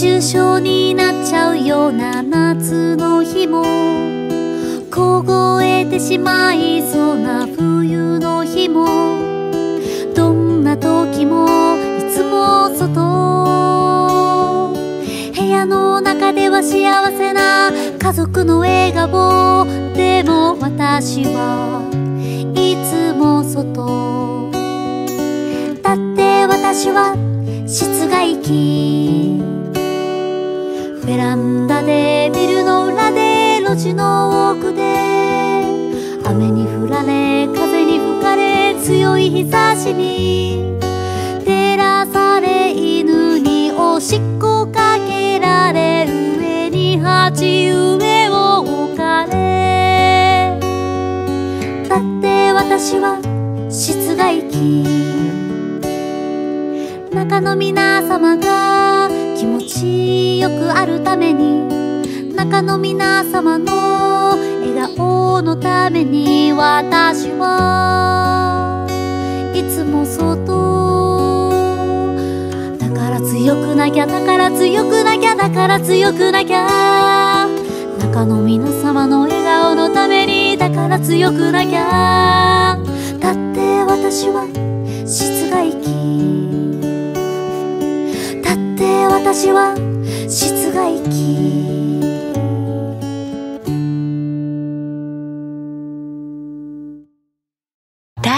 中傷になっちゃうような夏の日も凍えてしまいそうな冬の日もどんな時もいつも外。部屋の中では幸せな家族の笑顔。でも私はいつも外。だって私は室外機。ベランダでビルの裏で路地の奥で雨に降られ風に吹かれ強い日差しに照らされ犬におしっこかけられ上に鉢植えを置かれ。だって私は室外機。中の皆様が気持ちよくあるために中の皆様の笑顔のために私はいつも外だから強くなきゃだから強くなきゃ。だから強くなきゃ中の皆様の笑顔のためにだから強くなきゃだって私は室外機だって私は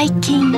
最近